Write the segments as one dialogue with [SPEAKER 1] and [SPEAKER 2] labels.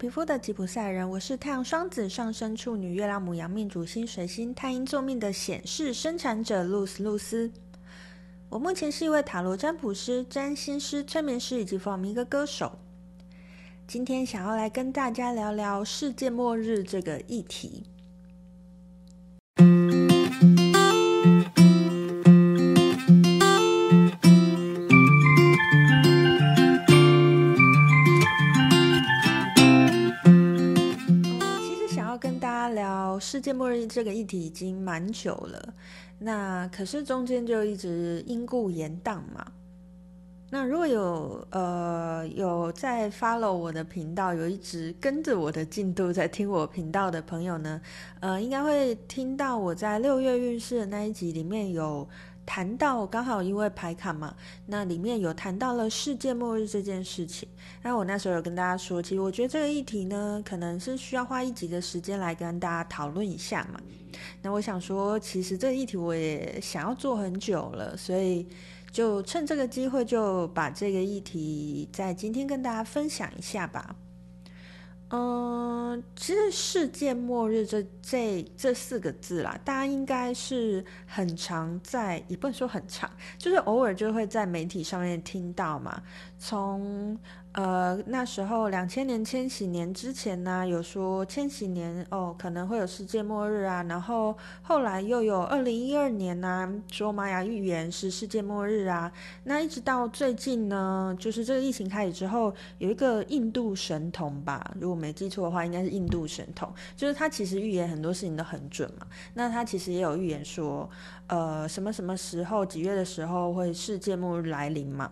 [SPEAKER 1] 皮肤的吉普赛人，我是太阳双子上升处女月亮母羊命主星水星太阴救命的显示生产者露丝露丝。我目前是一位塔罗占卜师、占星师、催眠师以及弗朗明哥歌手。今天想要来跟大家聊聊世界末日这个议题。世界末日这个议题已经蛮久了，那可是中间就一直因故延宕嘛。那如果有呃有在 follow 我的频道，有一直跟着我的进度在听我频道的朋友呢，呃，应该会听到我在六月运势的那一集里面有。谈到刚好因为排卡嘛，那里面有谈到了世界末日这件事情。那我那时候有跟大家说，其实我觉得这个议题呢，可能是需要花一集的时间来跟大家讨论一下嘛。那我想说，其实这个议题我也想要做很久了，所以就趁这个机会就把这个议题在今天跟大家分享一下吧。嗯，其实“世界末日”这这这四个字啦，大家应该是很常在，也不能说很常，就是偶尔就会在媒体上面听到嘛，从。呃，那时候两千年千禧年之前呢，有说千禧年哦可能会有世界末日啊，然后后来又有二零一二年呢，说玛雅预言是世界末日啊，那一直到最近呢，就是这个疫情开始之后，有一个印度神童吧，如果没记错的话，应该是印度神童，就是他其实预言很多事情都很准嘛，那他其实也有预言说，呃，什么什么时候几月的时候会世界末日来临嘛。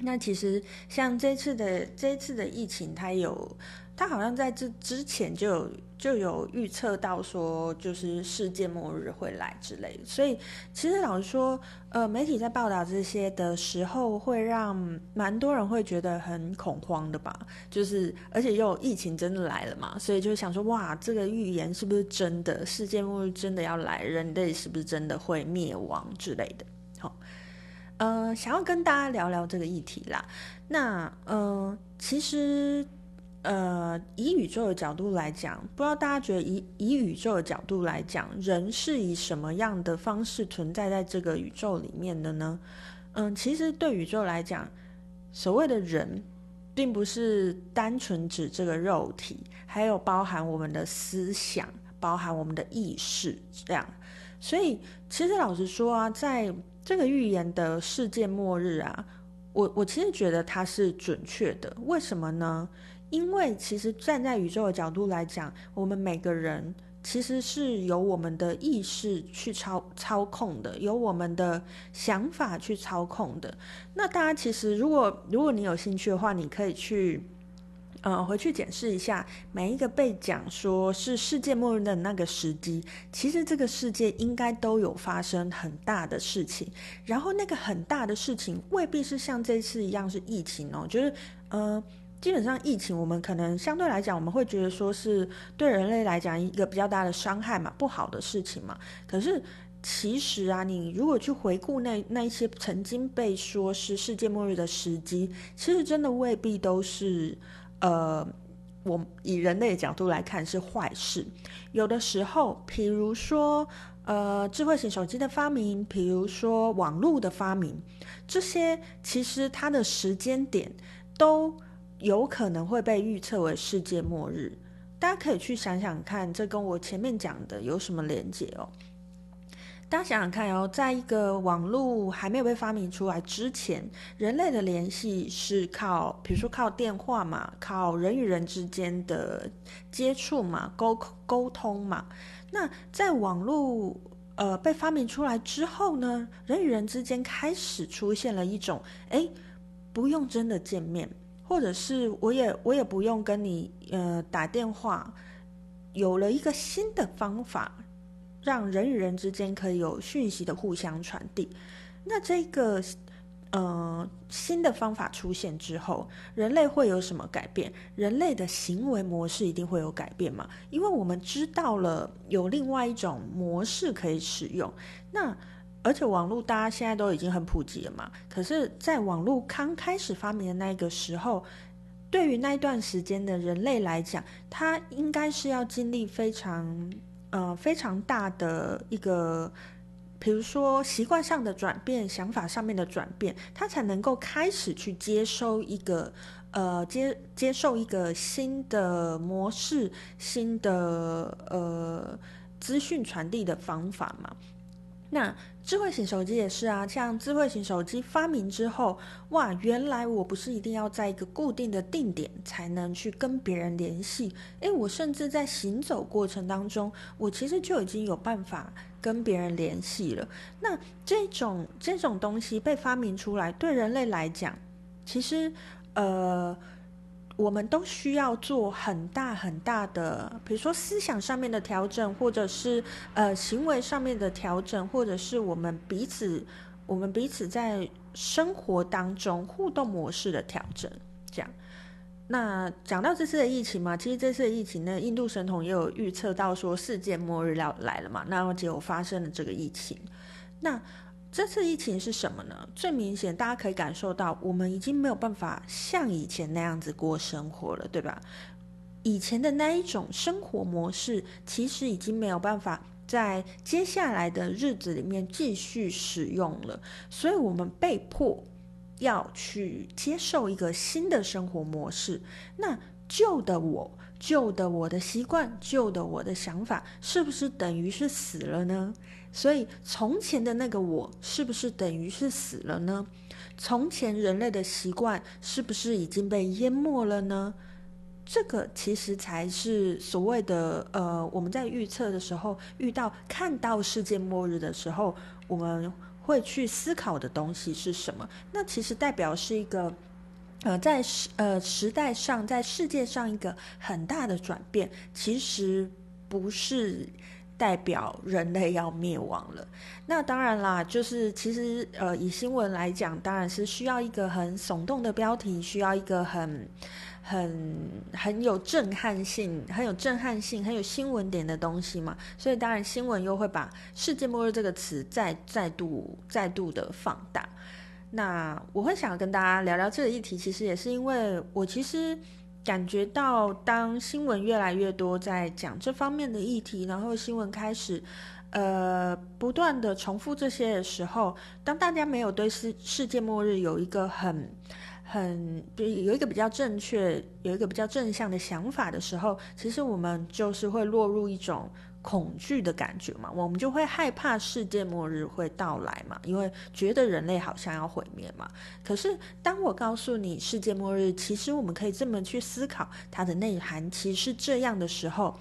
[SPEAKER 1] 那其实像这次的这次的疫情，它有，它好像在这之前就有就有预测到说，就是世界末日会来之类的。所以其实老实说，呃，媒体在报道这些的时候，会让蛮多人会觉得很恐慌的吧。就是而且又疫情真的来了嘛，所以就想说，哇，这个预言是不是真的？世界末日真的要来，人类是不是真的会灭亡之类的？好。呃，想要跟大家聊聊这个议题啦。那呃，其实呃，以宇宙的角度来讲，不知道大家觉得以以宇宙的角度来讲，人是以什么样的方式存在在这个宇宙里面的呢？嗯、其实对宇宙来讲，所谓的人，并不是单纯指这个肉体，还有包含我们的思想，包含我们的意识这样。所以，其实老实说啊，在这个预言的世界末日啊，我我其实觉得它是准确的。为什么呢？因为其实站在宇宙的角度来讲，我们每个人其实是由我们的意识去操操控的，由我们的想法去操控的。那大家其实，如果如果你有兴趣的话，你可以去。呃，回去检视一下每一个被讲说是世界末日的那个时机，其实这个世界应该都有发生很大的事情，然后那个很大的事情未必是像这次一样是疫情哦，就是呃，基本上疫情我们可能相对来讲我们会觉得说是对人类来讲一个比较大的伤害嘛，不好的事情嘛，可是其实啊，你如果去回顾那那一些曾经被说是世界末日的时机，其实真的未必都是。呃，我以人类的角度来看是坏事。有的时候，比如说，呃，智慧型手机的发明，比如说网络的发明，这些其实它的时间点都有可能会被预测为世界末日。大家可以去想想看，这跟我前面讲的有什么连结哦？大家想想看哦，在一个网络还没有被发明出来之前，人类的联系是靠，比如说靠电话嘛，靠人与人之间的接触嘛，沟沟通嘛。那在网络呃被发明出来之后呢，人与人之间开始出现了一种，诶，不用真的见面，或者是我也我也不用跟你呃打电话，有了一个新的方法。让人与人之间可以有讯息的互相传递。那这个呃新的方法出现之后，人类会有什么改变？人类的行为模式一定会有改变嘛？因为我们知道了有另外一种模式可以使用。那而且网络大家现在都已经很普及了嘛。可是，在网络刚开始发明的那个时候，对于那一段时间的人类来讲，他应该是要经历非常呃非常大的一个，比如说习惯上的转变、想法上面的转变，他才能够开始去接收一个呃接接受一个新的模式、新的呃资讯传递的方法嘛。那智慧型手机也是啊，像智慧型手机发明之后，哇，原来我不是一定要在一个固定的定点才能去跟别人联系，诶，我甚至在行走过程当中，我其实就已经有办法跟别人联系了。那这种这种东西被发明出来，对人类来讲，其实，呃。我们都需要做很大很大的，比如说思想上面的调整，或者是呃行为上面的调整，或者是我们彼此我们彼此在生活当中互动模式的调整。这样，那讲到这次的疫情嘛，其实这次的疫情呢，印度神童也有预测到说世界末日要来了嘛，那结果发生了这个疫情，那。这次疫情是什么呢？最明显，大家可以感受到，我们已经没有办法像以前那样子过生活了，对吧？以前的那一种生活模式，其实已经没有办法在接下来的日子里面继续使用了，所以我们被迫要去接受一个新的生活模式。那旧的我，旧的我的习惯，旧的我的想法，是不是等于是死了呢？所以，从前的那个我是不是等于是死了呢？从前人类的习惯是不是已经被淹没了呢？这个其实才是所谓的呃，我们在预测的时候遇到看到世界末日的时候，我们会去思考的东西是什么？那其实代表是一个呃，在时呃时代上，在世界上一个很大的转变，其实不是。代表人类要灭亡了，那当然啦，就是其实呃，以新闻来讲，当然是需要一个很耸动的标题，需要一个很很很有震撼性、很有震撼性、很有新闻点的东西嘛。所以当然新闻又会把“世界末日”这个词再再度再度的放大。那我会想跟大家聊聊这个议题，其实也是因为我其实。感觉到，当新闻越来越多在讲这方面的议题，然后新闻开始，呃，不断的重复这些的时候，当大家没有对世世界末日有一个很、很有一个比较正确、有一个比较正向的想法的时候，其实我们就是会落入一种。恐惧的感觉嘛，我们就会害怕世界末日会到来嘛，因为觉得人类好像要毁灭嘛。可是当我告诉你世界末日，其实我们可以这么去思考它的内涵，其实这样的时候，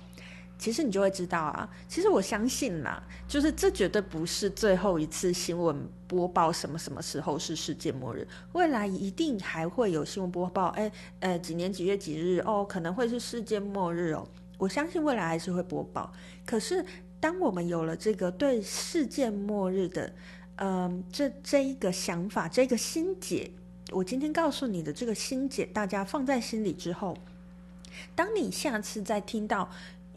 [SPEAKER 1] 其实你就会知道啊，其实我相信啦，就是这绝对不是最后一次新闻播报什么什么时候是世界末日，未来一定还会有新闻播报，哎，呃，几年几月几日哦，可能会是世界末日哦。我相信未来还是会播报，可是当我们有了这个对世界末日的，嗯、这这一个想法，这个心结，我今天告诉你的这个心结，大家放在心里之后，当你下次再听到。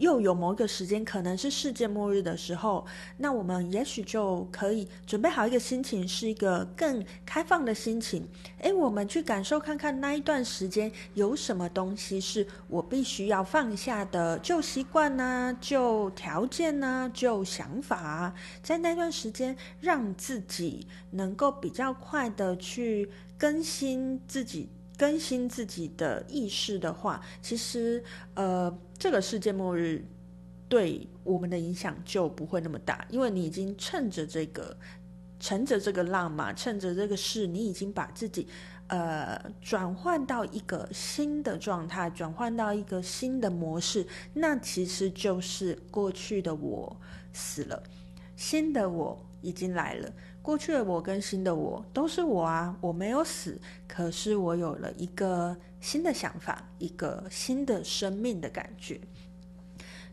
[SPEAKER 1] 又有某一个时间可能是世界末日的时候，那我们也许就可以准备好一个心情，是一个更开放的心情。诶，我们去感受看看那一段时间有什么东西是我必须要放下的旧习惯呢、旧条件呢、旧想法，在那段时间让自己能够比较快的去更新自己。更新自己的意识的话，其实，呃，这个世界末日对我们的影响就不会那么大，因为你已经趁着这个，乘着这个浪嘛，趁着这个事，你已经把自己，呃，转换到一个新的状态，转换到一个新的模式，那其实就是过去的我死了，新的我已经来了。过去的我跟新的我都是我啊，我没有死，可是我有了一个新的想法，一个新的生命的感觉。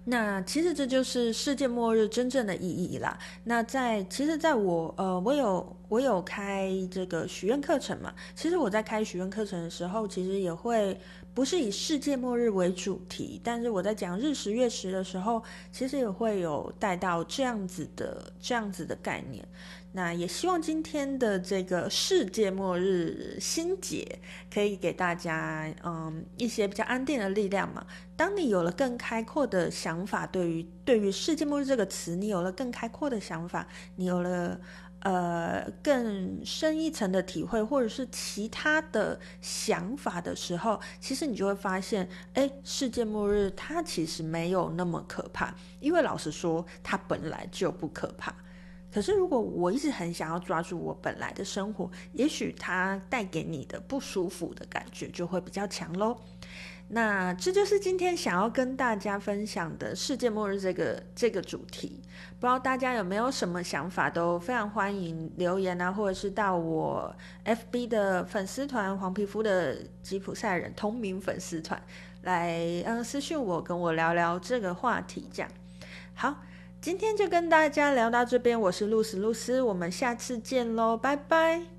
[SPEAKER 1] 那其实这就是世界末日真正的意义啦。那在其实，在我呃，我有我有开这个许愿课程嘛。其实我在开许愿课程的时候，其实也会不是以世界末日为主题，但是我在讲日食月食的时候，其实也会有带到这样子的这样子的概念。那也希望今天的这个世界末日心结可以给大家，嗯，一些比较安定的力量嘛。当你有了更开阔的想法，对于对于世界末日这个词，你有了更开阔的想法，你有了呃更深一层的体会，或者是其他的想法的时候，其实你就会发现，诶，世界末日它其实没有那么可怕，因为老实说，它本来就不可怕。可是，如果我一直很想要抓住我本来的生活，也许它带给你的不舒服的感觉就会比较强喽。那这就是今天想要跟大家分享的世界末日这个这个主题。不知道大家有没有什么想法，都非常欢迎留言啊，或者是到我 FB 的粉丝团“黄皮肤的吉普赛人”同名粉丝团来，嗯，私讯我，跟我聊聊这个话题。这样好。今天就跟大家聊到这边，我是露丝露丝，我们下次见喽，拜拜。